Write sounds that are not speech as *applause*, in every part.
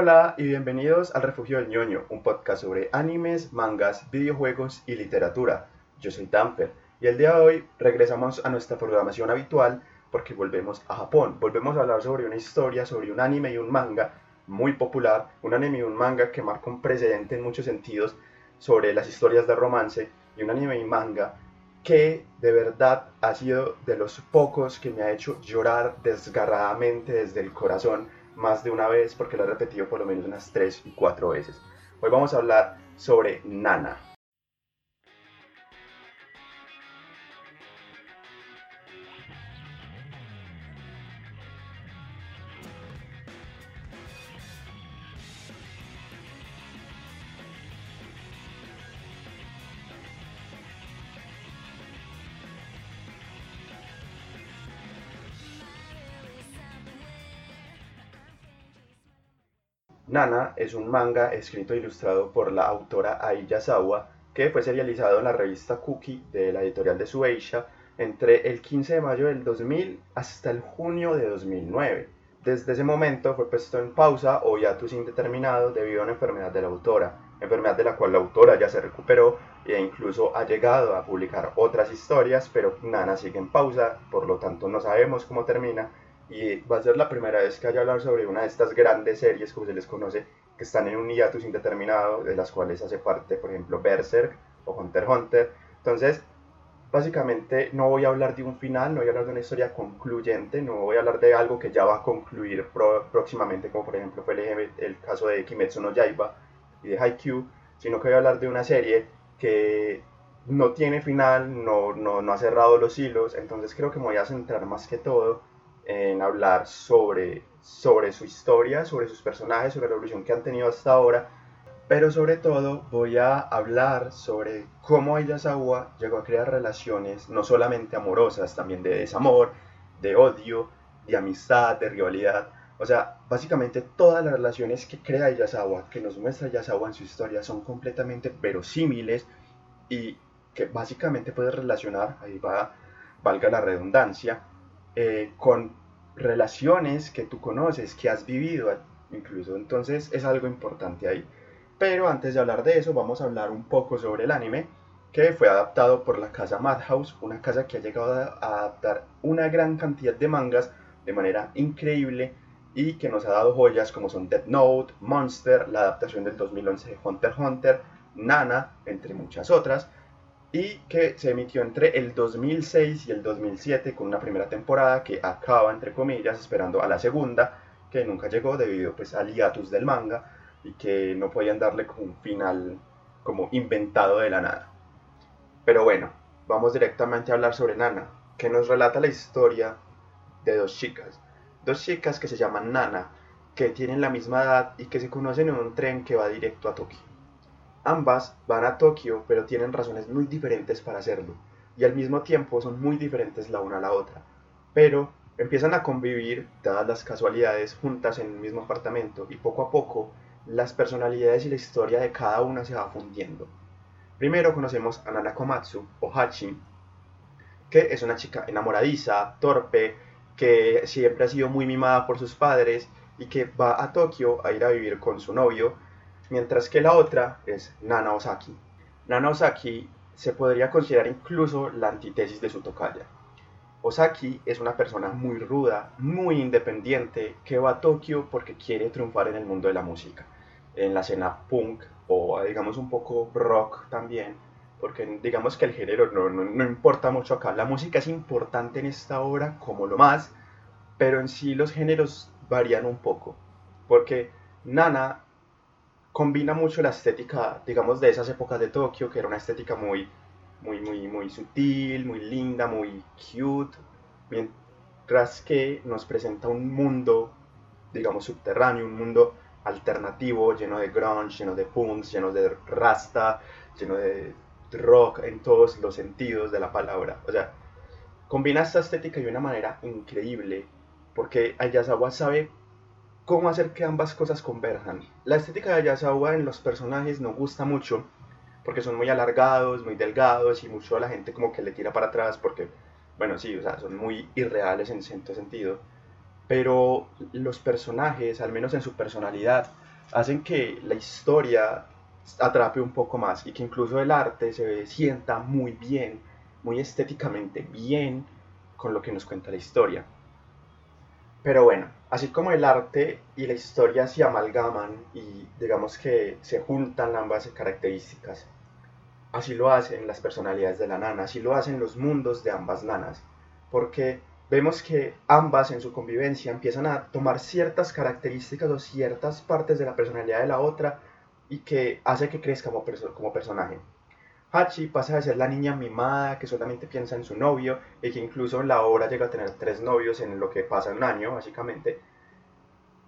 Hola y bienvenidos al Refugio del ñoño, un podcast sobre animes, mangas, videojuegos y literatura. Yo soy Tamper y el día de hoy regresamos a nuestra programación habitual porque volvemos a Japón. Volvemos a hablar sobre una historia, sobre un anime y un manga muy popular, un anime y un manga que marca un precedente en muchos sentidos sobre las historias de romance y un anime y manga que de verdad ha sido de los pocos que me ha hecho llorar desgarradamente desde el corazón más de una vez porque lo he repetido por lo menos unas 3 y 4 veces. Hoy vamos a hablar sobre Nana. Nana es un manga escrito e ilustrado por la autora Ai Yasawa que fue serializado en la revista Cookie de la editorial de Sueisha entre el 15 de mayo del 2000 hasta el junio de 2009. Desde ese momento fue puesto en pausa o hiatus indeterminado debido a una enfermedad de la autora, enfermedad de la cual la autora ya se recuperó e incluso ha llegado a publicar otras historias, pero Nana sigue en pausa, por lo tanto no sabemos cómo termina y va a ser la primera vez que haya hablar sobre una de estas grandes series, como se les conoce, que están en un hiatus indeterminado, de las cuales hace parte, por ejemplo, Berserk o Hunter x Hunter. Entonces, básicamente no voy a hablar de un final, no voy a hablar de una historia concluyente, no voy a hablar de algo que ya va a concluir próximamente, como por ejemplo fue el, el, caso de Kimetsu no Yaiba y de Haikyuu, sino que voy a hablar de una serie que no tiene final, no, no, no ha cerrado los hilos, entonces creo que me voy a centrar más que todo en hablar sobre, sobre su historia, sobre sus personajes, sobre la evolución que han tenido hasta ahora, pero sobre todo voy a hablar sobre cómo Ayasawa llegó a crear relaciones no solamente amorosas, también de desamor, de odio, de amistad, de rivalidad. O sea, básicamente todas las relaciones que crea Ayasawa, que nos muestra Ayasawa en su historia, son completamente verosímiles y que básicamente puedes relacionar, ahí va, valga la redundancia, eh, con relaciones que tú conoces, que has vivido incluso. Entonces es algo importante ahí. Pero antes de hablar de eso, vamos a hablar un poco sobre el anime, que fue adaptado por la casa Madhouse, una casa que ha llegado a adaptar una gran cantidad de mangas de manera increíble y que nos ha dado joyas como son Death Note, Monster, la adaptación del 2011 de Hunter x Hunter, Nana, entre muchas otras y que se emitió entre el 2006 y el 2007 con una primera temporada que acaba entre comillas esperando a la segunda que nunca llegó debido pues al hiatus del manga y que no podían darle un final como inventado de la nada. Pero bueno, vamos directamente a hablar sobre Nana, que nos relata la historia de dos chicas, dos chicas que se llaman Nana, que tienen la misma edad y que se conocen en un tren que va directo a Tokio. Ambas van a Tokio, pero tienen razones muy diferentes para hacerlo, y al mismo tiempo son muy diferentes la una a la otra. Pero empiezan a convivir, dadas las casualidades, juntas en el mismo apartamento, y poco a poco las personalidades y la historia de cada una se va fundiendo. Primero conocemos a Nana Komatsu, o Hachi, que es una chica enamoradiza, torpe, que siempre ha sido muy mimada por sus padres y que va a Tokio a ir a vivir con su novio, mientras que la otra es Nana Osaki. Nana Osaki se podría considerar incluso la antítesis de su tocaya. Osaki es una persona muy ruda, muy independiente, que va a Tokio porque quiere triunfar en el mundo de la música, en la escena punk o digamos un poco rock también, porque digamos que el género no, no importa mucho acá. La música es importante en esta obra como lo más, pero en sí los géneros varían un poco, porque Nana combina mucho la estética, digamos, de esas épocas de Tokio, que era una estética muy, muy, muy, muy sutil, muy linda, muy cute, mientras que nos presenta un mundo, digamos, subterráneo, un mundo alternativo, lleno de grunge, lleno de punks, lleno de rasta, lleno de rock en todos los sentidos de la palabra. O sea, combina esta estética de una manera increíble, porque Ayasawa sabe cómo hacer que ambas cosas converjan. La estética de Yasawa en los personajes no gusta mucho porque son muy alargados, muy delgados y mucho a la gente como que le tira para atrás porque, bueno, sí, o sea, son muy irreales en cierto sentido. Pero los personajes, al menos en su personalidad, hacen que la historia atrape un poco más y que incluso el arte se sienta muy bien, muy estéticamente bien con lo que nos cuenta la historia. Pero bueno, así como el arte y la historia se amalgaman y digamos que se juntan ambas características, así lo hacen las personalidades de la nana, así lo hacen los mundos de ambas nanas, porque vemos que ambas en su convivencia empiezan a tomar ciertas características o ciertas partes de la personalidad de la otra y que hace que crezca como, como personaje. Hachi pasa de ser la niña mimada que solamente piensa en su novio y que incluso en la obra llega a tener tres novios en lo que pasa un año, básicamente,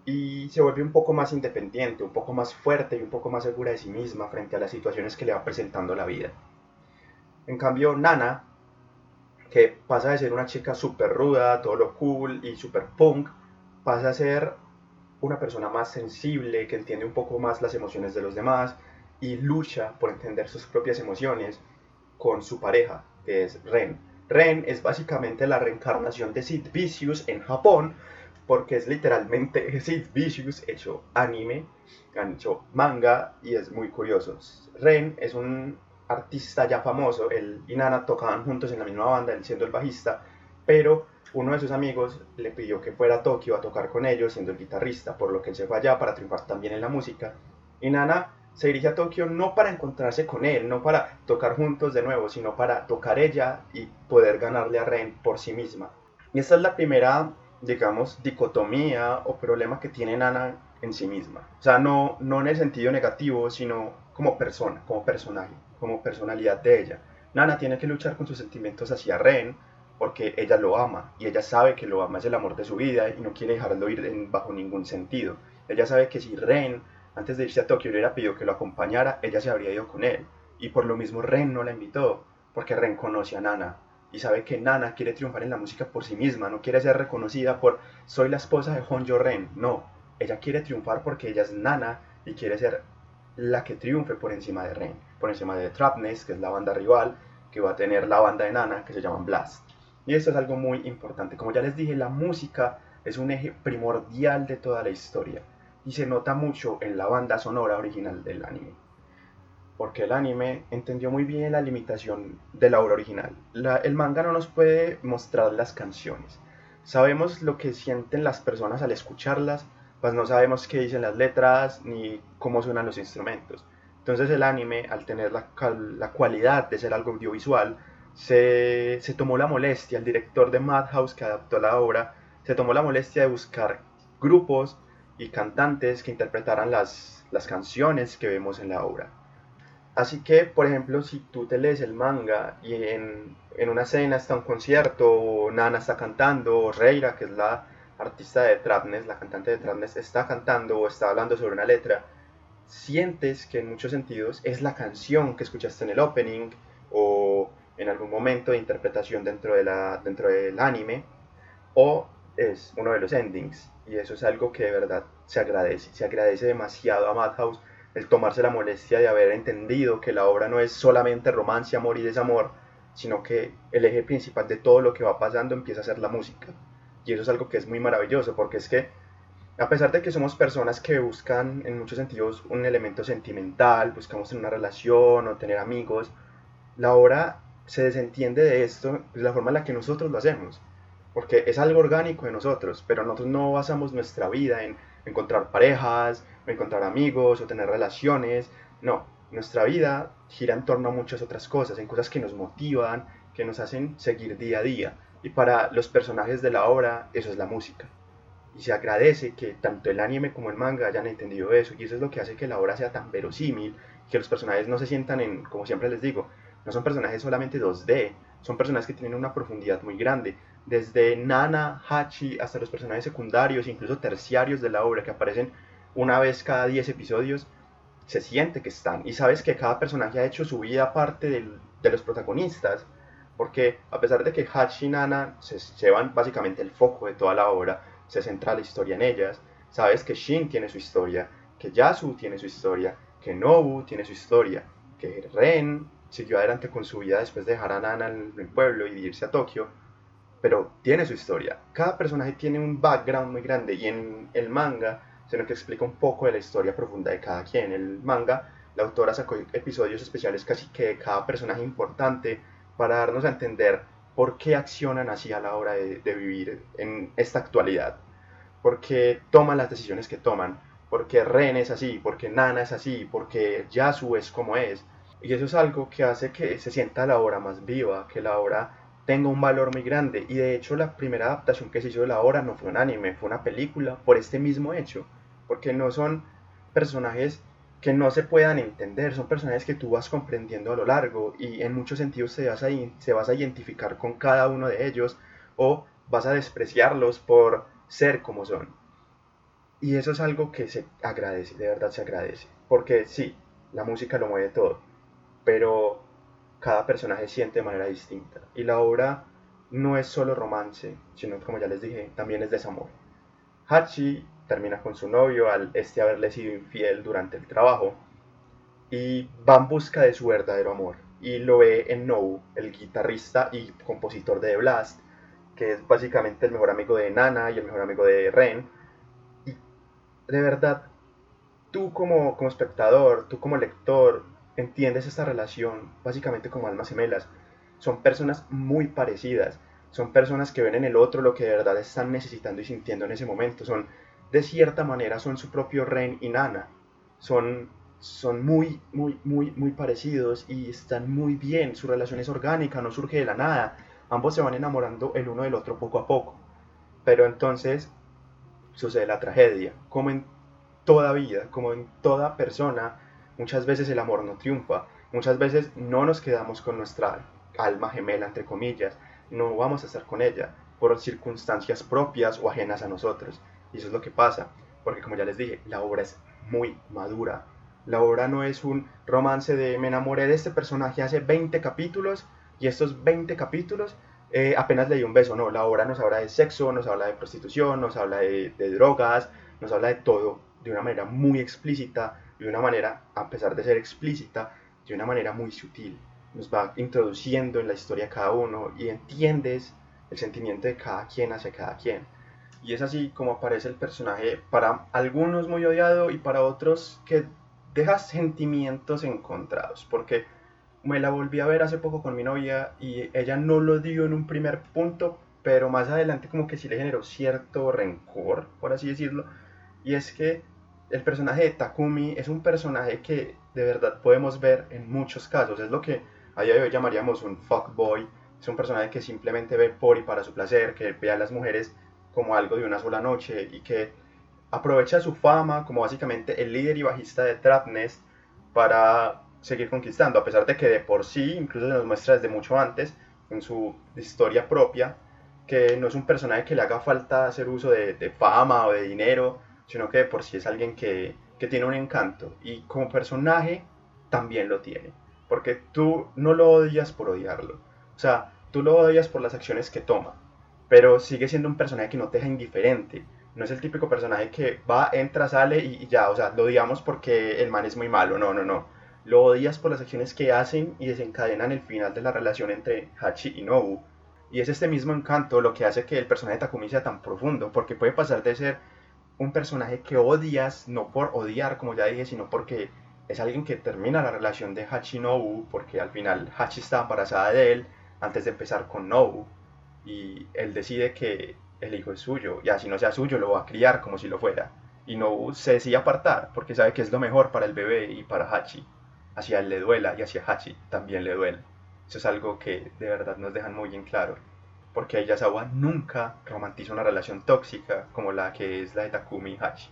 y se vuelve un poco más independiente, un poco más fuerte y un poco más segura de sí misma frente a las situaciones que le va presentando la vida. En cambio, Nana que pasa de ser una chica súper ruda, todo lo cool y súper punk, pasa a ser una persona más sensible, que entiende un poco más las emociones de los demás y lucha por entender sus propias emociones con su pareja, que es Ren. Ren es básicamente la reencarnación de Sid Vicious en Japón, porque es literalmente *laughs* Sid Vicious hecho anime, hecho manga y es muy curioso. Ren es un artista ya famoso, él y Nana tocaban juntos en la misma banda, él siendo el bajista, pero uno de sus amigos le pidió que fuera a Tokio a tocar con ellos siendo el guitarrista, por lo que él se fue allá para triunfar también en la música. Y Nana se dirige a Tokio no para encontrarse con él, no para tocar juntos de nuevo, sino para tocar ella y poder ganarle a Ren por sí misma. Y esta es la primera, digamos, dicotomía o problema que tiene Nana en sí misma. O sea, no, no en el sentido negativo, sino como persona, como personaje como personalidad de ella. Nana tiene que luchar con sus sentimientos hacia Ren porque ella lo ama y ella sabe que lo ama es el amor de su vida y no quiere dejarlo ir en, bajo ningún sentido. Ella sabe que si Ren antes de irse a Tokio le hubiera pedido que lo acompañara, ella se habría ido con él. Y por lo mismo Ren no la invitó, porque Ren conoce a Nana y sabe que Nana quiere triunfar en la música por sí misma, no quiere ser reconocida por soy la esposa de Honjo Ren, no, ella quiere triunfar porque ella es Nana y quiere ser la que triunfe por encima de Ren por encima de Trapness, que es la banda rival, que va a tener la banda de Nana, que se llama Blast. Y esto es algo muy importante. Como ya les dije, la música es un eje primordial de toda la historia. Y se nota mucho en la banda sonora original del anime. Porque el anime entendió muy bien la limitación de la obra original. el manga no nos puede mostrar las canciones. Sabemos lo que sienten las personas al escucharlas, pues no sabemos qué dicen las letras ni cómo suenan los instrumentos. Entonces el anime, al tener la, la cualidad de ser algo audiovisual, se, se, tomó la molestia, el director de Madhouse que adaptó la obra, se tomó la molestia de buscar grupos y cantantes que interpretaran las, las canciones que vemos en la obra. Así que, por ejemplo, si tú te lees el manga y en, en una escena está un concierto, o Nana está cantando, o Reira, que es la artista de Trapness, la cantante de Trapness, está cantando o está hablando sobre una letra, sientes que en muchos sentidos es la canción que escuchaste en el opening o en algún momento de interpretación dentro, de la, dentro del anime o es uno de los endings y eso es algo que de verdad se agradece, se agradece demasiado a Madhouse el tomarse la molestia de haber entendido que la obra no es solamente romance, amor y desamor, sino que el eje principal de todo lo que va pasando empieza a ser la música. Y eso es algo que es muy maravilloso, porque es que a pesar de que somos personas que buscan en muchos sentidos un elemento sentimental, buscamos tener una relación o tener amigos, la obra se desentiende de esto de la forma en la que nosotros lo hacemos, porque es algo orgánico de nosotros, pero nosotros no basamos nuestra vida en encontrar parejas, o encontrar amigos o tener relaciones, no, nuestra vida gira en torno a muchas otras cosas, en cosas que nos motivan, que nos hacen seguir día a día, y para los personajes de la obra eso es la música. Y se agradece que tanto el anime como el manga hayan entendido eso y eso es lo que hace que la obra sea tan verosímil que los personajes no se sientan en, como siempre les digo, no son personajes solamente 2D, son personajes que tienen una profundidad muy grande, desde Nana, Hachi hasta los personajes secundarios, incluso terciarios de la obra que aparecen una vez cada 10 episodios, se siente que están. Y sabes que cada personaje ha hecho su vida aparte de los protagonistas, porque a pesar de que Hachi y Nana se llevan básicamente el foco de toda la obra, se centra la historia en ellas, sabes que Shin tiene su historia, que Yasu tiene su historia, que Nobu tiene su historia, que Ren siguió adelante con su vida después de dejar a Nana en el pueblo y irse a Tokio, pero tiene su historia. Cada personaje tiene un background muy grande y en el manga sino que explica un poco de la historia profunda de cada quien. El manga, la autora sacó episodios especiales casi que de cada personaje importante para darnos a entender por qué accionan así a la hora de, de vivir en esta actualidad, por qué toman las decisiones que toman, por qué Ren es así, por qué Nana es así, por qué Yasu es como es. Y eso es algo que hace que se sienta la obra más viva, que la obra tenga un valor muy grande. Y de hecho la primera adaptación que se hizo de la obra no fue un anime, fue una película por este mismo hecho porque no son personajes que no se puedan entender, son personajes que tú vas comprendiendo a lo largo y en muchos sentidos te vas a, se vas a identificar con cada uno de ellos o vas a despreciarlos por ser como son. Y eso es algo que se agradece, de verdad se agradece, porque sí, la música lo mueve todo, pero cada personaje siente de manera distinta y la obra no es solo romance, sino como ya les dije, también es desamor. Hachi termina con su novio al este haberle sido infiel durante el trabajo y va en busca de su verdadero amor y lo ve en Nou, el guitarrista y compositor de The Blast, que es básicamente el mejor amigo de Nana y el mejor amigo de Ren. Y de verdad, tú como, como espectador, tú como lector, entiendes esta relación básicamente como almas gemelas. Son personas muy parecidas, son personas que ven en el otro lo que de verdad están necesitando y sintiendo en ese momento. Son de cierta manera son su propio Ren y Nana. Son, son muy, muy, muy, muy parecidos y están muy bien. Su relación es orgánica, no surge de la nada. Ambos se van enamorando el uno del otro poco a poco. Pero entonces sucede la tragedia. Como en toda vida, como en toda persona, muchas veces el amor no triunfa. Muchas veces no nos quedamos con nuestra alma gemela, entre comillas. No vamos a estar con ella por circunstancias propias o ajenas a nosotros. Y eso es lo que pasa, porque como ya les dije, la obra es muy madura. La obra no es un romance de me enamoré de este personaje hace 20 capítulos y estos 20 capítulos eh, apenas le di un beso. No, la obra nos habla de sexo, nos habla de prostitución, nos habla de, de drogas, nos habla de todo de una manera muy explícita de una manera, a pesar de ser explícita, de una manera muy sutil. Nos va introduciendo en la historia cada uno y entiendes el sentimiento de cada quien hacia cada quien. Y es así como aparece el personaje, para algunos muy odiado y para otros que deja sentimientos encontrados, porque me la volví a ver hace poco con mi novia y ella no lo dio en un primer punto, pero más adelante como que sí le generó cierto rencor, por así decirlo, y es que el personaje de Takumi es un personaje que de verdad podemos ver en muchos casos, es lo que a día de hoy llamaríamos un fuckboy, es un personaje que simplemente ve por y para su placer, que ve a las mujeres como algo de una sola noche y que aprovecha su fama como básicamente el líder y bajista de Trapnest para seguir conquistando, a pesar de que de por sí, incluso se nos muestra desde mucho antes, en su historia propia, que no es un personaje que le haga falta hacer uso de, fama o de dinero, sino que de por sí es alguien que, que tiene un encanto y como personaje también lo tiene, porque tú no lo odias por odiarlo, o sea, tú lo odias por las acciones que toma, pero sigue siendo un personaje que no te deja indiferente. No es el típico personaje que va, entra, sale y, ya, o sea, lo odiamos porque el man es muy malo. No, no, no. Lo odias por las acciones que hacen y desencadenan el final de la relación entre Hachi y Nobu. Y es este mismo encanto lo que hace que el personaje de Takumi sea tan profundo, porque puede pasar de ser un personaje que odias, no por odiar, como ya dije, sino porque es alguien que termina la relación de Hachi Nobu, porque al final Hachi está embarazada de él antes de empezar con Nobu y él decide que el hijo es suyo y así no sea suyo lo va a criar como si lo fuera y no se decide apartar porque sabe que es lo mejor para el bebé y para Hachi. Hacia él le duela y hacia Hachi también le duele. Eso es algo que de verdad nos dejan muy en claro. Porque Ayasawa nunca romantiza una relación tóxica como la que es la de Takumi y Hachi.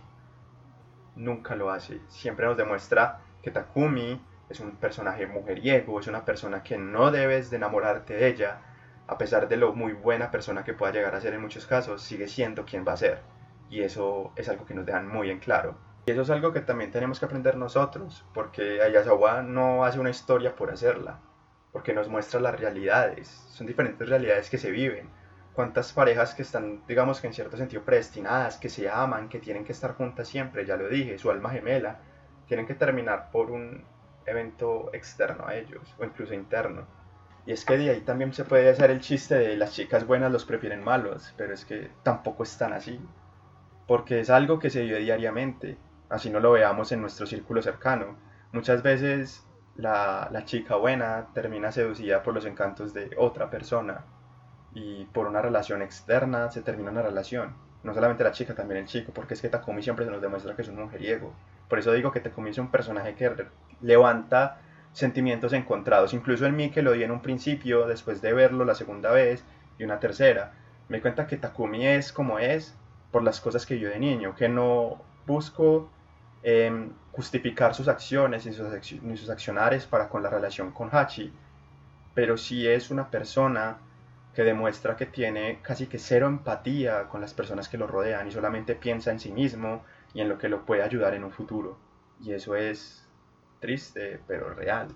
Nunca lo hace. Siempre nos demuestra que Takumi es un personaje mujeriego, es una persona que no debes de enamorarte de ella, a pesar de lo muy buena persona que pueda llegar a ser en muchos casos, sigue siendo quien va a ser. Y eso es algo que nos dejan muy en claro. Y eso es algo que también tenemos que aprender nosotros, porque Ayasawa no hace una historia por hacerla, porque nos muestra las realidades. Son diferentes realidades que se viven. Cuántas parejas que están, digamos que en cierto sentido, predestinadas, que se aman, que tienen que estar juntas siempre, ya lo dije, su alma gemela, tienen que terminar por un evento externo a ellos, o incluso interno y es que de ahí también se puede hacer el chiste de las chicas buenas los prefieren malos, pero es que tampoco es tan así. porque es algo que se vive diariamente, así no lo veamos en nuestro círculo cercano. Muchas veces la, chica buena termina seducida por los encantos de otra persona y por una relación externa se termina una relación. No solamente la chica, también el chico, porque es que Takumi siempre se nos demuestra que es un mujeriego. Por eso digo que Takumi es un personaje que levanta sentimientos encontrados. Incluso en mí que lo di en un principio, después de verlo la segunda vez y una tercera, me cuenta que Takumi es como es por las cosas que yo de niño, que no busco em, justificar sus acciones y sus, ni sus accionares para con la relación con Hachi, pero sí es una persona que demuestra que tiene casi que cero empatía con las personas que lo rodean y solamente piensa en sí mismo y en lo que lo puede ayudar en un futuro. Y eso es triste, pero real.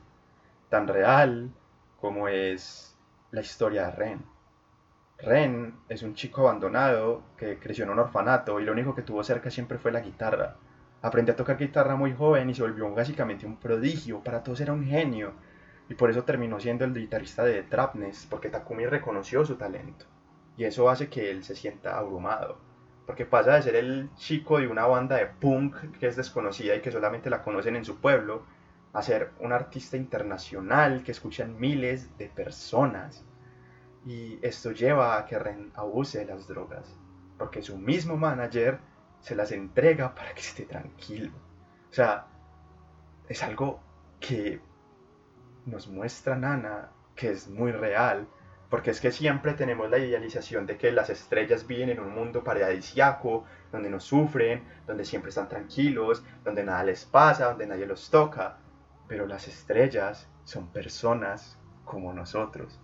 Tan real como es la historia de Ren. Ren es un chico abandonado que creció en un orfanato y lo único que tuvo cerca siempre fue la guitarra. Aprendió a tocar guitarra muy joven y se volvió básicamente un prodigio, para todos era un genio. Y por eso terminó siendo el guitarrista de Trapness, porque Takumi reconoció su talento. Y eso hace que él se sienta abrumado, porque pasa de ser el chico de una banda de punk que es desconocida y que solamente la conocen en su pueblo, a ser un artista internacional que escuchan miles de personas. Y esto lleva a que Ren abuse de las drogas, porque su mismo manager se las entrega para que esté tranquilo. O sea, es algo que nos muestra Nana que es muy real, porque es que siempre tenemos la idealización de que las estrellas viven en un mundo paradisiaco, donde no sufren, donde siempre están tranquilos, donde nada les pasa, donde nadie los toca, pero las estrellas son personas como nosotros.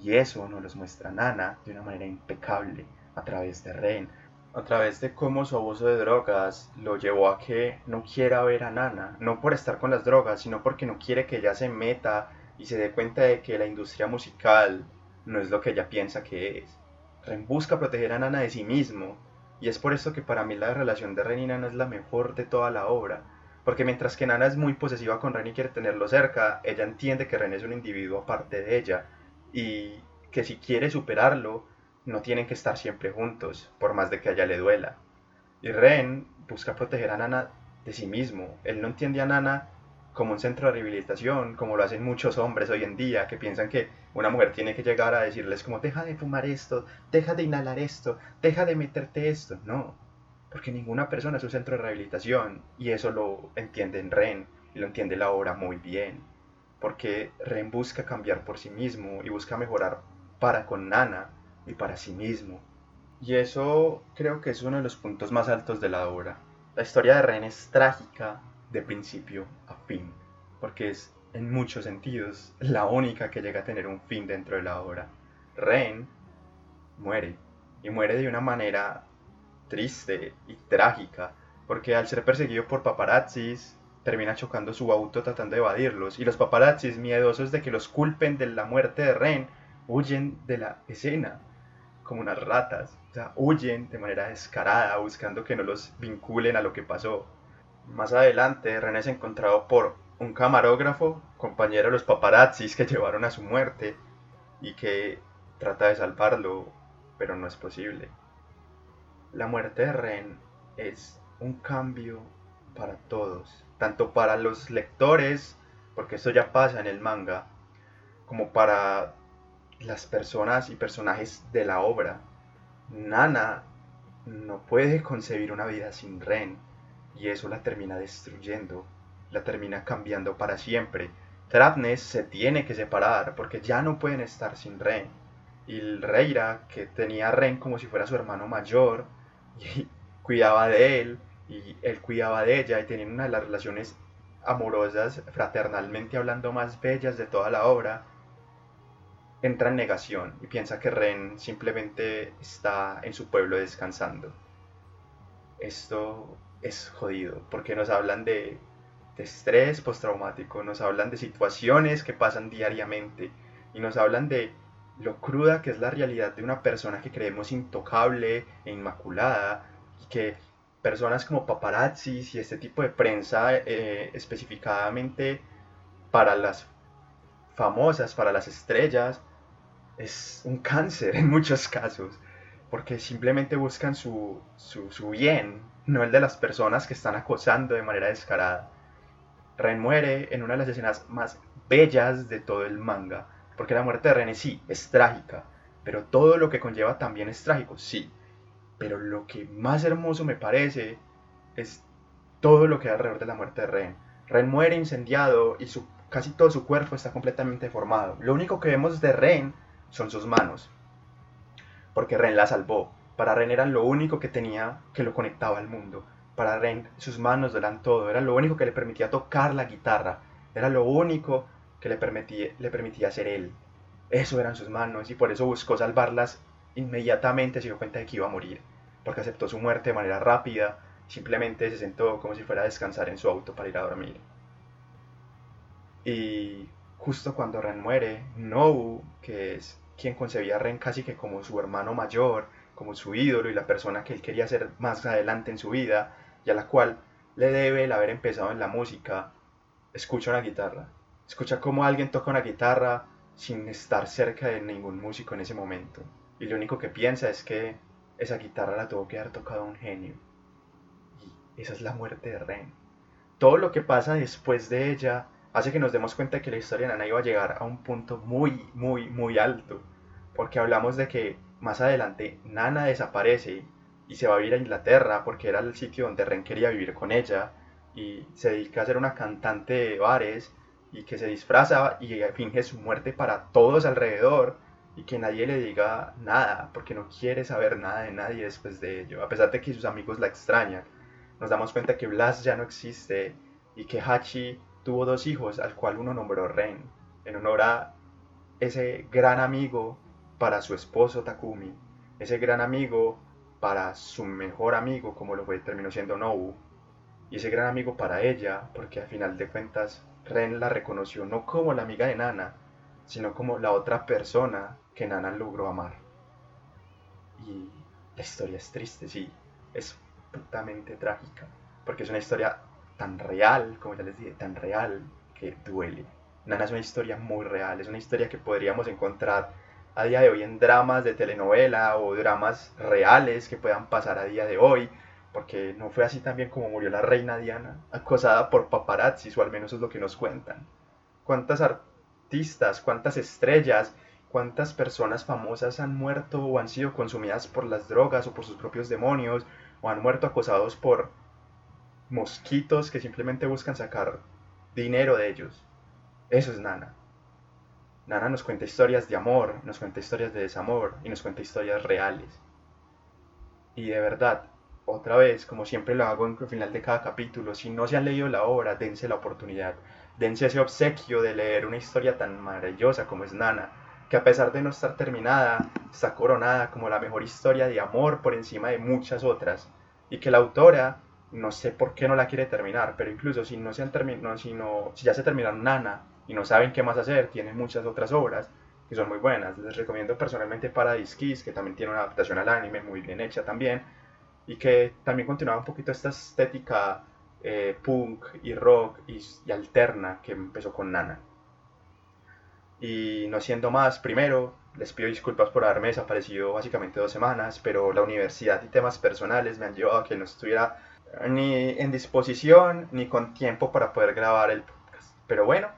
Y eso nos los muestra Nana de una manera impecable a través de Ren, a través de cómo su abuso de drogas lo llevó a que no quiera ver a Nana, no por estar con las drogas, sino porque no quiere que ella se meta y se dé cuenta de que la industria musical no es lo que ella piensa que es. Ren busca proteger a Nana de sí mismo, y es por eso que para mí la relación de Ren y Nana es la mejor de toda la obra, porque mientras que Nana es muy posesiva con Ren y quiere tenerlo cerca, ella entiende que Ren es un individuo aparte de ella, y que si quiere superarlo, no tienen que estar siempre juntos, por más de que a ella le duela. Y Ren busca proteger a Nana de sí mismo. Él no entiende a Nana como un centro de rehabilitación, como lo hacen muchos hombres hoy en día, que piensan que una mujer tiene que llegar a decirles como, deja de fumar esto, deja de inhalar esto, deja de meterte esto. No, porque ninguna persona es un centro de rehabilitación, y eso lo entiende en Ren, y lo entiende la obra muy bien, porque Ren busca cambiar por sí mismo y busca mejorar para con Nana, y para sí mismo. Y eso creo que es uno de los puntos más altos de la obra. La historia de Ren es trágica de principio a fin, porque es en muchos sentidos la única que llega a tener un fin dentro de la obra. Ren muere, y muere de una manera triste y trágica, porque al ser perseguido por paparazzis, termina chocando su auto tratando de evadirlos, y los paparazzis, miedosos de que los culpen de la muerte de Ren, huyen de la escena como unas ratas, o sea, huyen de manera descarada buscando que no los vinculen a lo que pasó. Más adelante, René es encontrado por un camarógrafo, compañero de los paparazzis que llevaron a su muerte y que trata de salvarlo, pero no es posible. La muerte de Ren es un cambio para todos, tanto para los lectores, porque esto ya pasa en el manga, como para las personas y personajes de la obra. Nana no puede concebir una vida sin Ren y eso la termina destruyendo, la termina cambiando para siempre. Trapnes se tiene que separar porque ya no pueden estar sin Ren. Y Reira, que tenía Ren como si fuera su hermano mayor, *laughs* y cuidaba de él, y él cuidaba de ella, y tenían una de las relaciones amorosas, fraternalmente hablando, más bellas de toda la obra, entra en negación y piensa que Ren simplemente está en su pueblo descansando. Esto es jodido porque nos hablan de, estrés postraumático, nos hablan de situaciones que pasan diariamente y nos hablan de lo cruda que es la realidad de una persona que creemos intocable e inmaculada y que personas como paparazzis y este tipo de prensa eh, especificadamente para las famosas, para las estrellas, es un cáncer *laughs* en muchos casos. porque simplemente buscan su, su, bien, no el de las personas que están acosando de manera descarada. Ren muere en una de las escenas más bellas de todo el manga, porque la muerte de Ren sí, es trágica, pero todo lo que conlleva también es trágico, sí. Pero lo que más hermoso me parece es todo lo que hay alrededor de la muerte de Ren. Ren muere incendiado y su, casi todo su cuerpo está completamente deformado. Lo único que vemos de Ren son sus manos, porque Ren la salvó. Para Ren era lo único que tenía que lo conectaba al mundo. Para Ren sus manos eran todo, era lo único que le permitía tocar la guitarra, era lo único que le permitía, le permitía ser él. Eso eran sus manos y por eso buscó salvarlas inmediatamente se dio cuenta de que iba a morir, porque aceptó su muerte de manera rápida, simplemente se sentó como si fuera a descansar en su auto para ir a dormir. Y justo cuando Ren muere, Nou, que es quien concebía a Ren casi que como su hermano mayor, como su ídolo y la persona que él quería ser más adelante en su vida, y a la cual le debe el haber empezado en la música, escucha una guitarra. Escucha cómo alguien toca una guitarra sin estar cerca de ningún músico en ese momento. Y lo único que piensa es que esa guitarra la tuvo que haber tocado un genio. Y esa es la muerte de Ren. Todo lo que pasa después de ella hace que nos demos cuenta que la historia de Nana iba a llegar a un punto muy, muy, muy alto. Porque hablamos de que más adelante Nana desaparece y se va a ir a Inglaterra porque era el sitio donde Ren quería vivir con ella y se dedica a ser una cantante de bares y que se disfraza y finge su muerte para todos alrededor y que nadie le diga nada porque no quiere saber nada de nadie después de ello, a pesar de que sus amigos la extrañan. Nos damos cuenta que Blas ya no existe y que Hachi tuvo dos hijos al cual uno nombró Ren, en honor a ese gran amigo para su esposo Takumi, ese gran amigo para su mejor amigo como lo fue terminó siendo Nobu, y ese gran amigo para ella, porque al final de cuentas Ren la reconoció no como la amiga de Nana, sino como la otra persona que Nana logró amar. Y la historia es triste, sí, es putamente trágica, porque es una historia tan real, como ya les dije, tan real que duele. Nana es una historia muy real, es una historia que podríamos encontrar a día de hoy en dramas de telenovela o dramas reales que puedan pasar a día de hoy, porque no fue así también como murió la reina Diana, acosada por paparazzis, o al menos es lo que nos cuentan. ¿Cuántas artistas, cuántas estrellas, cuántas personas famosas han muerto o han sido consumidas por las drogas o por sus propios demonios, o han muerto acosados por mosquitos que simplemente buscan sacar dinero de ellos? Eso es Nana. Nana nos cuenta historias de amor, nos cuenta historias de desamor y nos cuenta historias reales. Y de verdad, otra vez, como siempre lo hago en el final de cada capítulo, si no se han leído la obra, dense la oportunidad, dense ese obsequio de leer una historia tan maravillosa como es Nana, que a pesar de no estar terminada, está coronada como la mejor historia de amor por encima de muchas otras, y que la autora, no sé por qué no la quiere terminar, pero incluso si no se han terminado, si, ya se terminaron Nana y no saben qué más hacer, tienen muchas otras obras que son muy buenas. Les recomiendo personalmente Paradise Kiss, que también tiene una adaptación al anime muy bien hecha también y que también continuaba un poquito esta estética eh, punk y rock y, alterna que empezó con Nana. Y no siendo más, primero les pido disculpas por haberme desaparecido básicamente dos semanas, pero la universidad y temas personales me han llevado a que no estuviera ni en disposición ni con tiempo para poder grabar el podcast. Pero bueno,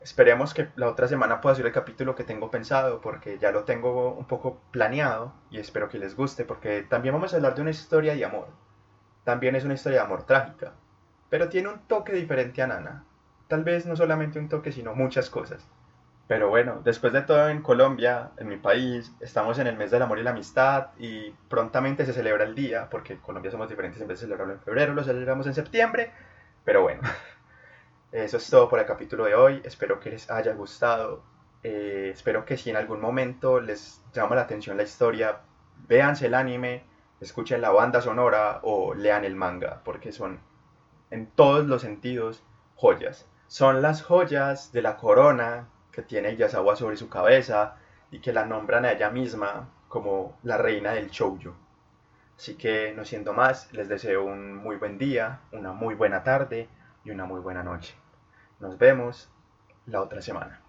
Esperemos que la otra semana pueda ser el capítulo que tengo pensado porque ya lo tengo un poco planeado y espero que les guste porque también vamos a hablar de una historia de amor. También es una historia de amor trágica, pero tiene un toque diferente a Nana. Tal vez no solamente un toque, sino muchas cosas. Pero bueno, después de todo en Colombia, en mi país, estamos en el mes del amor y la amistad y prontamente se celebra el día, porque en Colombia somos diferentes, en vez de celebrarlo en febrero, lo celebramos en septiembre, pero bueno. *laughs* Eso es todo por el capítulo de hoy. Espero que les haya gustado. Eh, espero que si en algún momento les llama la atención la historia, véanse el anime, escuchen la banda sonora o lean el manga, porque son en todos los sentidos joyas. Son las joyas de la corona que tiene Yasawa sobre su cabeza y que la nombran a ella misma como la reina del shoujo. Así que no siendo más, les deseo un muy buen día, una muy buena tarde y una muy buena noche. Nos vemos la otra semana.